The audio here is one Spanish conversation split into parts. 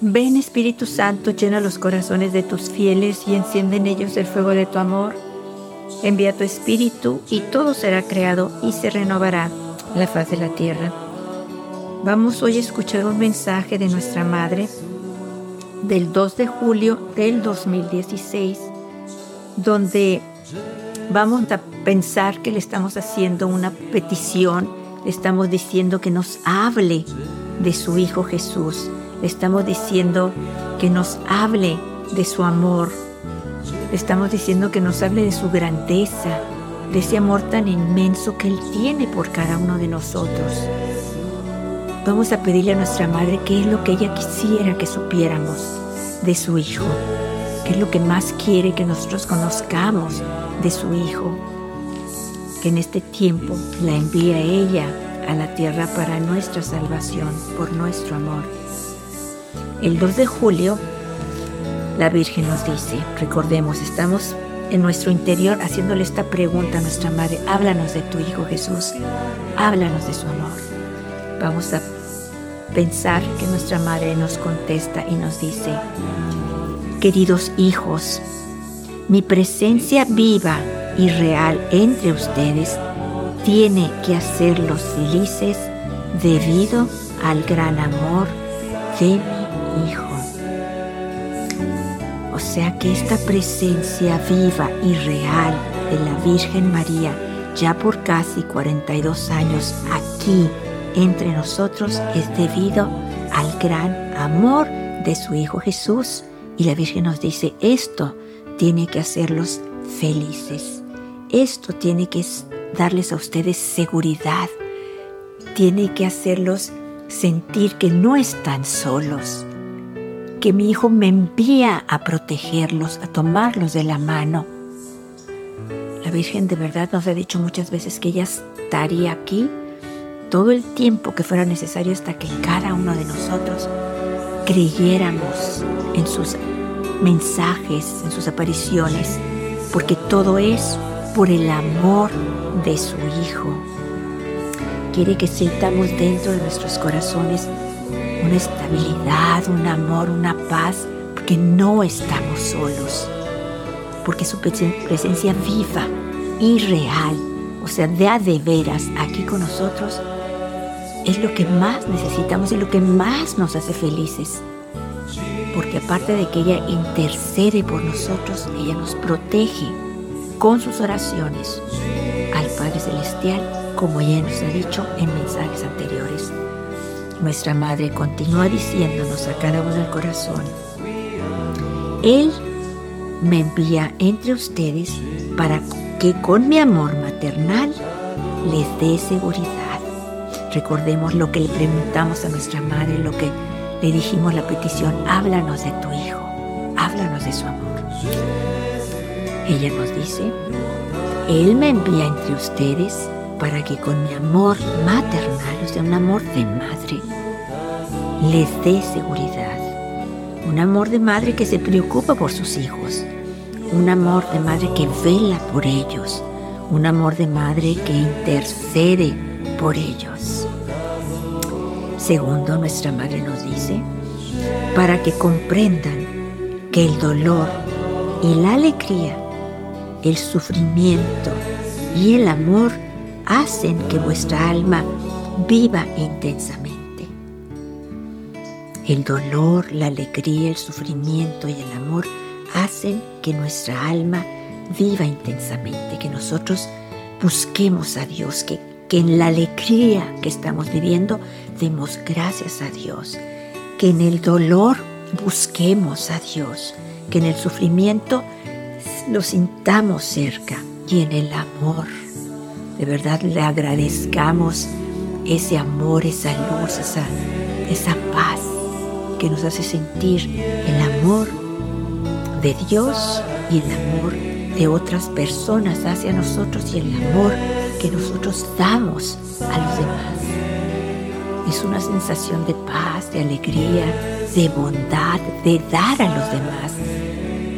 Ven Espíritu Santo, llena los corazones de tus fieles y enciende en ellos el fuego de tu amor. Envía tu Espíritu y todo será creado y se renovará la faz de la tierra. Vamos hoy a escuchar un mensaje de nuestra Madre del 2 de julio del 2016, donde vamos a pensar que le estamos haciendo una petición, le estamos diciendo que nos hable de su Hijo Jesús le estamos diciendo que nos hable de su amor. Le estamos diciendo que nos hable de su grandeza, de ese amor tan inmenso que Él tiene por cada uno de nosotros. Vamos a pedirle a nuestra Madre qué es lo que ella quisiera que supiéramos de su Hijo, qué es lo que más quiere que nosotros conozcamos de su Hijo, que en este tiempo la envía ella a la tierra para nuestra salvación, por nuestro amor. El 2 de julio, la Virgen nos dice, recordemos, estamos en nuestro interior haciéndole esta pregunta a nuestra Madre, háblanos de tu Hijo Jesús, háblanos de su amor. Vamos a pensar que nuestra Madre nos contesta y nos dice, queridos hijos, mi presencia viva y real entre ustedes tiene que hacerlos felices debido al gran amor de Hijo. O sea que esta presencia viva y real de la Virgen María, ya por casi 42 años aquí entre nosotros, es debido al gran amor de su Hijo Jesús. Y la Virgen nos dice, esto tiene que hacerlos felices. Esto tiene que darles a ustedes seguridad. Tiene que hacerlos sentir que no están solos, que mi hijo me envía a protegerlos, a tomarlos de la mano. La Virgen de verdad nos ha dicho muchas veces que ella estaría aquí todo el tiempo que fuera necesario hasta que cada uno de nosotros creyéramos en sus mensajes, en sus apariciones, porque todo es por el amor de su Hijo. Quiere que sintamos dentro de nuestros corazones una estabilidad, un amor, una paz, porque no estamos solos, porque su presencia viva y real, o sea, de a de veras aquí con nosotros, es lo que más necesitamos y lo que más nos hace felices. Porque aparte de que ella intercede por nosotros, ella nos protege con sus oraciones al Padre Celestial, como ella nos ha dicho en mensajes anteriores. Nuestra Madre continúa diciéndonos a cada uno del corazón, Él me envía entre ustedes para que con mi amor maternal les dé seguridad. Recordemos lo que le preguntamos a nuestra Madre, lo que le dijimos la petición, háblanos de tu Hijo, háblanos de su amor. Ella nos dice, Él me envía entre ustedes para que con mi amor maternal, o sea, un amor de madre, les dé seguridad. Un amor de madre que se preocupa por sus hijos. Un amor de madre que vela por ellos. Un amor de madre que intercede por ellos. Segundo, nuestra madre nos dice, para que comprendan que el dolor y la alegría, el sufrimiento y el amor hacen que vuestra alma viva intensamente. El dolor, la alegría, el sufrimiento y el amor hacen que nuestra alma viva intensamente, que nosotros busquemos a Dios, que, que en la alegría que estamos viviendo demos gracias a Dios, que en el dolor busquemos a Dios, que en el sufrimiento lo sintamos cerca y en el amor de verdad le agradezcamos ese amor, esa luz, esa, esa paz que nos hace sentir el amor de Dios y el amor de otras personas hacia nosotros y el amor que nosotros damos a los demás. Es una sensación de paz, de alegría, de bondad, de dar a los demás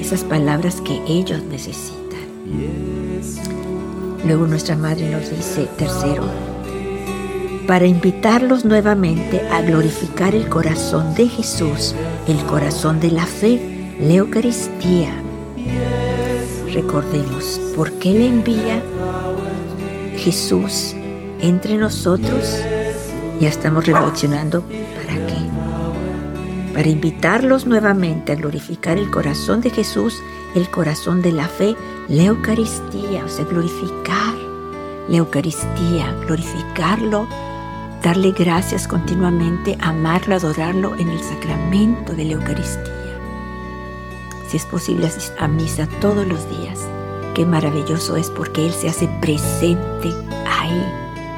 esas palabras que ellos necesitan. Luego nuestra madre nos dice, tercero, para invitarlos nuevamente a glorificar el corazón de Jesús, el corazón de la fe, la Eucaristía. Recordemos, ¿por qué le envía Jesús entre nosotros? Ya estamos reflexionando, ¿para invitarlos nuevamente a glorificar el corazón de Jesús, el corazón de la fe, la Eucaristía, o sea, glorificar la Eucaristía, glorificarlo, darle gracias continuamente, amarlo, adorarlo en el sacramento de la Eucaristía. Si es posible, a misa todos los días. Qué maravilloso es porque Él se hace presente ahí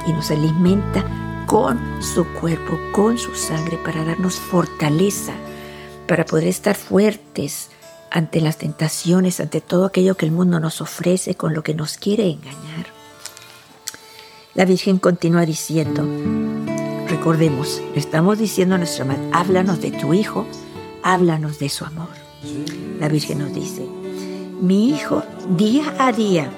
y nos alimenta con su cuerpo, con su sangre, para darnos fortaleza, para poder estar fuertes ante las tentaciones, ante todo aquello que el mundo nos ofrece, con lo que nos quiere engañar. La Virgen continúa diciendo, recordemos, le estamos diciendo a nuestra madre, háblanos de tu Hijo, háblanos de su amor. La Virgen nos dice, mi Hijo día a día,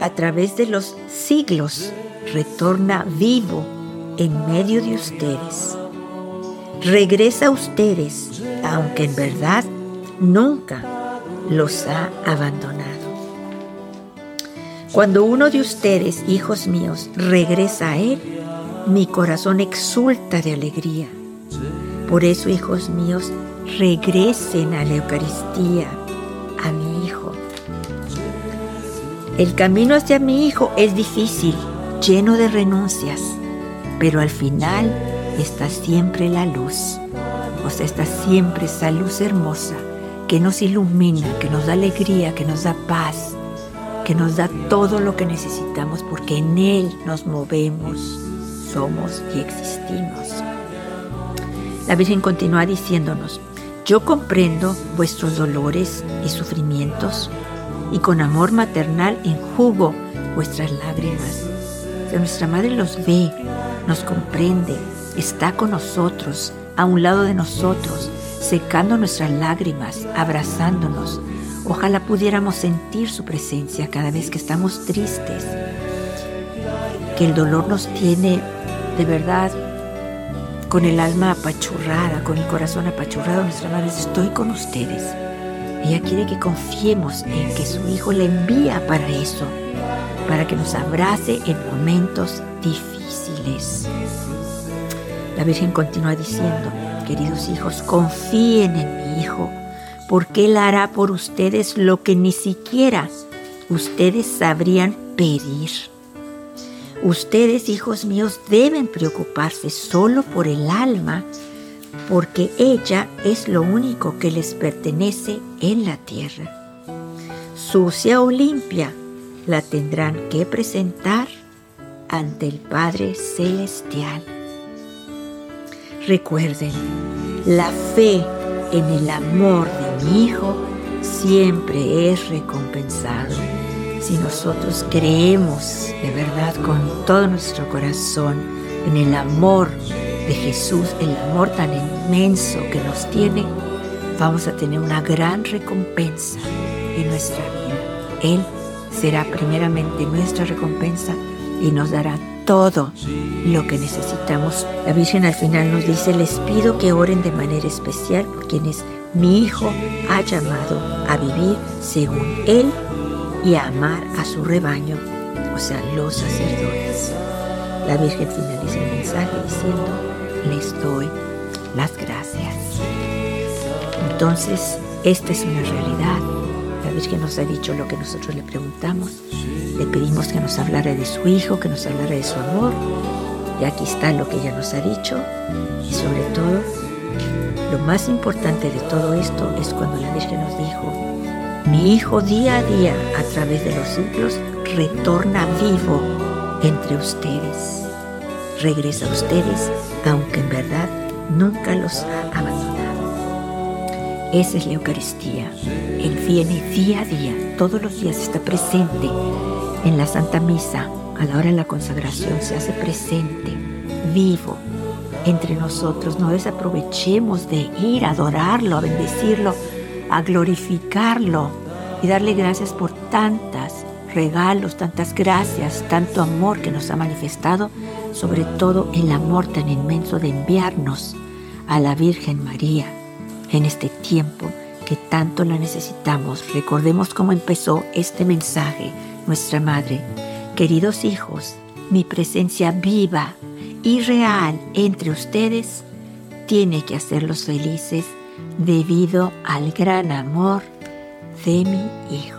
a través de los siglos, retorna vivo en medio de ustedes. Regresa a ustedes, aunque en verdad nunca los ha abandonado. Cuando uno de ustedes, hijos míos, regresa a Él, mi corazón exulta de alegría. Por eso, hijos míos, regresen a la Eucaristía, a mi Hijo. El camino hacia mi Hijo es difícil, lleno de renuncias pero al final está siempre la luz. O sea, está siempre esa luz hermosa que nos ilumina, que nos da alegría, que nos da paz, que nos da todo lo que necesitamos porque en Él nos movemos, somos y existimos. La Virgen continúa diciéndonos, yo comprendo vuestros dolores y sufrimientos y con amor maternal enjugo vuestras lágrimas. Si nuestra Madre los ve, nos comprende, está con nosotros, a un lado de nosotros, secando nuestras lágrimas, abrazándonos. Ojalá pudiéramos sentir su presencia cada vez que estamos tristes, que el dolor nos tiene de verdad con el alma apachurrada, con el corazón apachurrado. Nuestra madre estoy con ustedes. Ella quiere que confiemos en que su Hijo le envía para eso, para que nos abrace en momentos difíciles la Virgen continúa diciendo, queridos hijos, confíen en mi Hijo, porque Él hará por ustedes lo que ni siquiera ustedes sabrían pedir. Ustedes, hijos míos, deben preocuparse solo por el alma, porque ella es lo único que les pertenece en la tierra. Sucia o limpia, la tendrán que presentar ante el Padre Celestial. Recuerden, la fe en el amor de mi Hijo siempre es recompensado. Si nosotros creemos de verdad con todo nuestro corazón en el amor de Jesús, el amor tan inmenso que nos tiene, vamos a tener una gran recompensa en nuestra vida. Él será primeramente nuestra recompensa y nos dará todo lo que necesitamos. La Virgen al final nos dice, les pido que oren de manera especial por quienes mi Hijo ha llamado a vivir según Él y a amar a su rebaño, o sea, los sacerdotes. La Virgen finaliza el mensaje diciendo, les doy las gracias. Entonces, esta es una realidad. La Virgen nos ha dicho lo que nosotros le preguntamos le pedimos que nos hablara de su Hijo, que nos hablara de su amor. Y aquí está lo que ella nos ha dicho. Y sobre todo, lo más importante de todo esto es cuando la Virgen nos dijo, mi Hijo día a día, a través de los siglos, retorna vivo entre ustedes. Regresa a ustedes, aunque en verdad nunca los ha abandonado. Esa es la Eucaristía. Él viene día a día, todos los días está presente en la Santa Misa, a la hora de la consagración, se hace presente, vivo entre nosotros. No desaprovechemos de ir a adorarlo, a bendecirlo, a glorificarlo y darle gracias por tantas regalos, tantas gracias, tanto amor que nos ha manifestado, sobre todo el amor tan inmenso de enviarnos a la Virgen María en este tiempo que tanto la necesitamos. Recordemos cómo empezó este mensaje nuestra Madre. Queridos hijos, mi presencia viva y real entre ustedes tiene que hacerlos felices debido al gran amor de mi Hijo.